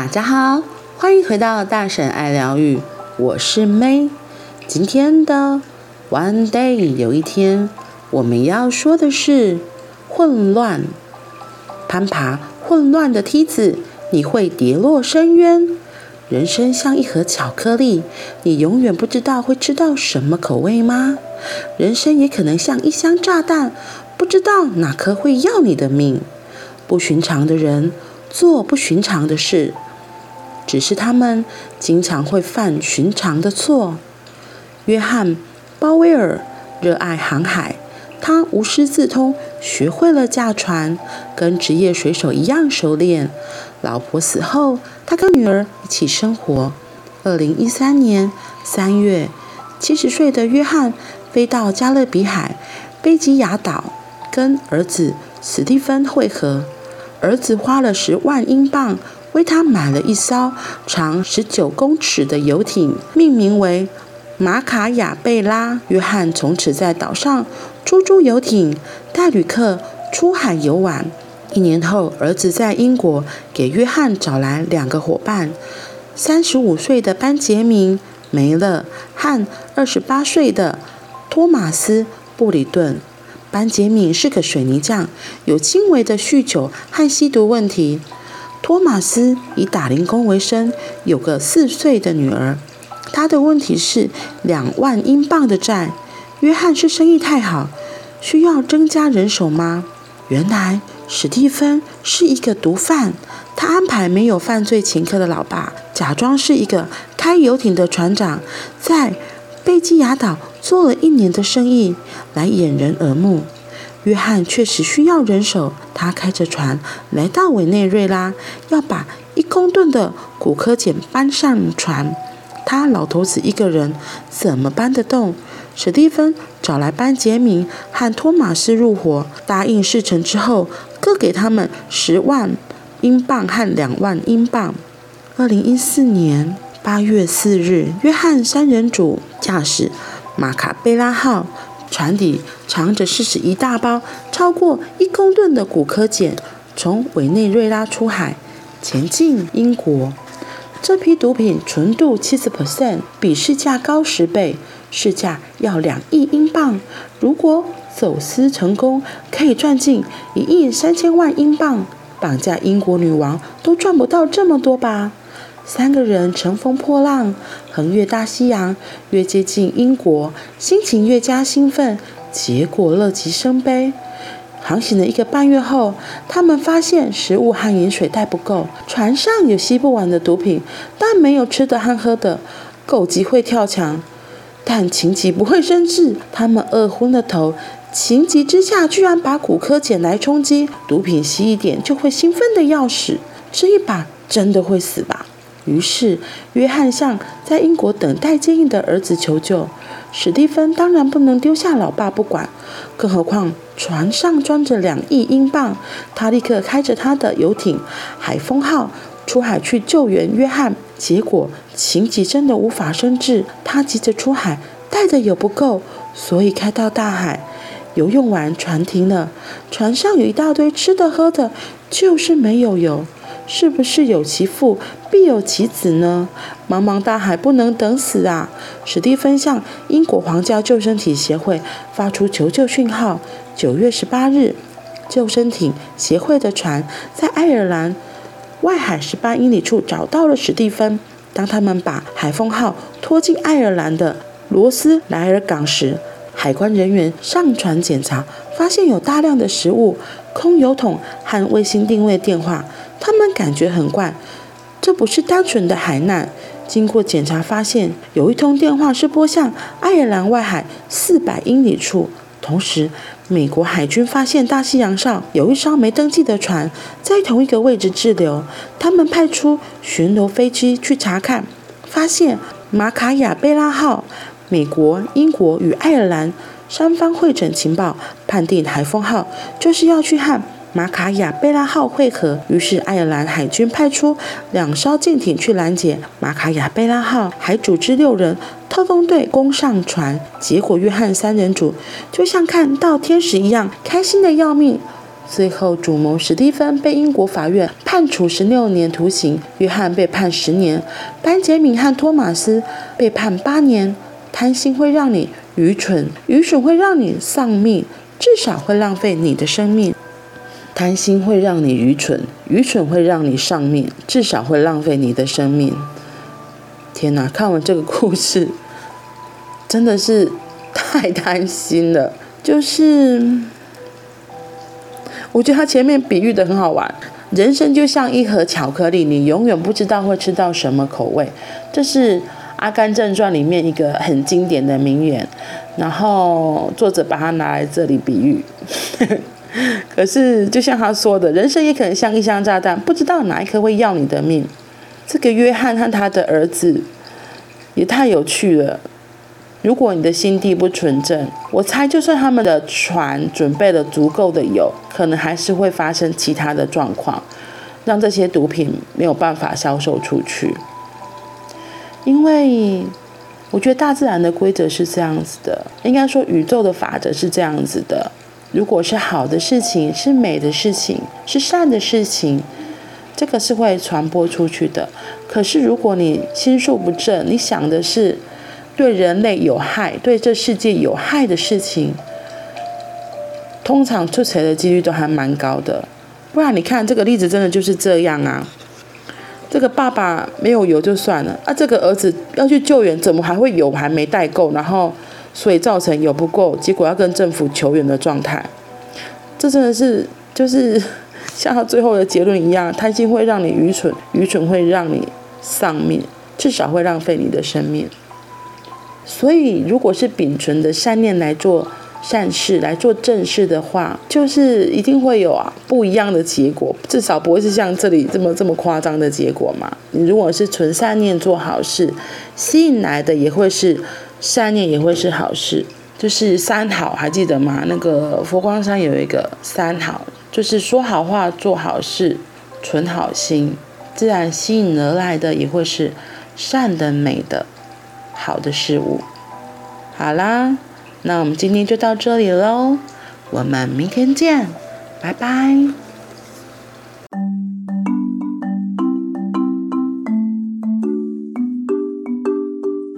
大家好，欢迎回到大婶爱疗愈，我是 May。今天的 One Day 有一天，我们要说的是混乱。攀爬混乱的梯子，你会跌落深渊。人生像一盒巧克力，你永远不知道会吃到什么口味吗？人生也可能像一箱炸弹，不知道哪颗会要你的命。不寻常的人做不寻常的事，只是他们经常会犯寻常的错。约翰·鲍威尔热爱航海，他无师自通，学会了驾船，跟职业水手一样熟练。老婆死后，他跟女儿一起生活。二零一三年三月，七十岁的约翰飞到加勒比海贝吉亚岛，跟儿子史蒂芬会合。儿子花了十万英镑为他买了一艘长十九公尺的游艇，命名为马卡亚贝拉。约翰从此在岛上租租游艇，带旅客出海游玩。一年后，儿子在英国给约翰找来两个伙伴：三十五岁的班杰明·梅勒和二十八岁的托马斯·布里顿。班杰明是个水泥匠，有轻微的酗酒和吸毒问题。托马斯以打零工为生，有个四岁的女儿。他的问题是两万英镑的债。约翰是生意太好，需要增加人手吗？原来史蒂芬是一个毒贩，他安排没有犯罪前科的老爸假装是一个开游艇的船长，在贝基亚岛做了一年的生意来掩人耳目。约翰确实需要人手，他开着船来到委内瑞拉，要把一公吨的古柯碱搬上船。他老头子一个人怎么搬得动？史蒂芬找来班杰明和托马斯入伙，答应事成之后各给他们十万英镑和两万英镑。二零一四年八月四日，约翰三人组驾驶马卡贝拉号，船底藏着四十一大包超过一公吨的古柯碱，从委内瑞拉出海，前进英国。这批毒品纯度七十 percent，比市价高十倍，市价要两亿英镑。如果走私成功，可以赚进一亿三千万英镑。绑架英国女王都赚不到这么多吧？三个人乘风破浪，横越大西洋，越接近英国，心情越加兴奋，结果乐极生悲。航行了一个半月后，他们发现食物和饮水带不够，船上有吸不完的毒品，但没有吃的和喝的。狗急会跳墙，但情急不会生智，他们饿昏了头，情急之下居然把骨科捡来充饥，毒品吸一点就会兴奋的要死，这一把真的会死吧？于是约翰向在英国等待接应的儿子求救。史蒂芬当然不能丢下老爸不管，更何况船上装着两亿英镑。他立刻开着他的游艇“海风号”出海去救援约翰。结果情急真的无法生智，他急着出海，带的也不够，所以开到大海。油用完，船停了，船上有一大堆吃的喝的，就是没有油。是不是有其父必有其子呢？茫茫大海不能等死啊！史蒂芬向英国皇家救生艇协会发出求救讯号。九月十八日，救生艇协会的船在爱尔兰外海十八英里处找到了史蒂芬。当他们把海风号拖进爱尔兰的罗斯莱尔港时，海关人员上船检查，发现有大量的食物、空油桶和卫星定位电话。他们感觉很怪，这不是单纯的海难。经过检查，发现有一通电话是拨向爱尔兰外海四百英里处。同时，美国海军发现大西洋上有一艘没登记的船在同一个位置滞留。他们派出巡逻飞机去查看，发现马卡亚贝拉号。美国、英国与爱尔兰三方会诊情报，判定海风号就是要去和。马卡亚贝拉号会合，于是爱尔兰海军派出两艘舰艇去拦截马卡亚贝拉号，还组织六人特工队攻上船。结果约翰三人组就像看到天使一样，开心的要命，最后，主谋史蒂芬被英国法院判处十六年徒刑，约翰被判十年，班杰明和托马斯被判八年。贪心会让你愚蠢，愚蠢会让你丧命，至少会浪费你的生命。贪心会让你愚蠢，愚蠢会让你丧命，至少会浪费你的生命。天哪，看完这个故事，真的是太贪心了。就是，我觉得他前面比喻的很好玩，人生就像一盒巧克力，你永远不知道会吃到什么口味。这是。《阿甘正传》里面一个很经典的名言，然后作者把它拿来这里比喻。可是，就像他说的，人生也可能像一箱炸弹，不知道哪一颗会要你的命。这个约翰和他的儿子也太有趣了。如果你的心地不纯正，我猜，就算他们的船准备了足够的油，可能还是会发生其他的状况，让这些毒品没有办法销售出去。因为我觉得大自然的规则是这样子的，应该说宇宙的法则是这样子的。如果是好的事情，是美的事情，是善的事情，这个是会传播出去的。可是如果你心术不正，你想的是对人类有害、对这世界有害的事情，通常出错的几率都还蛮高的。不然你看这个例子，真的就是这样啊。这个爸爸没有油就算了，啊，这个儿子要去救援，怎么还会油还没带够？然后所以造成油不够，结果要跟政府求援的状态。这真的是就是 像他最后的结论一样，贪心会让你愚蠢，愚蠢会让你丧命，至少会浪费你的生命。所以，如果是秉存的善念来做。善事来做正事的话，就是一定会有啊不一样的结果，至少不会是像这里这么这么夸张的结果嘛。你如果是存善念做好事，吸引来的也会是善念，也会是好事。就是三好，还记得吗？那个佛光山有一个三好，就是说好话、做好事、存好心，自然吸引而来的也会是善的、美的、好的事物。好啦。那我们今天就到这里喽，我们明天见，拜拜。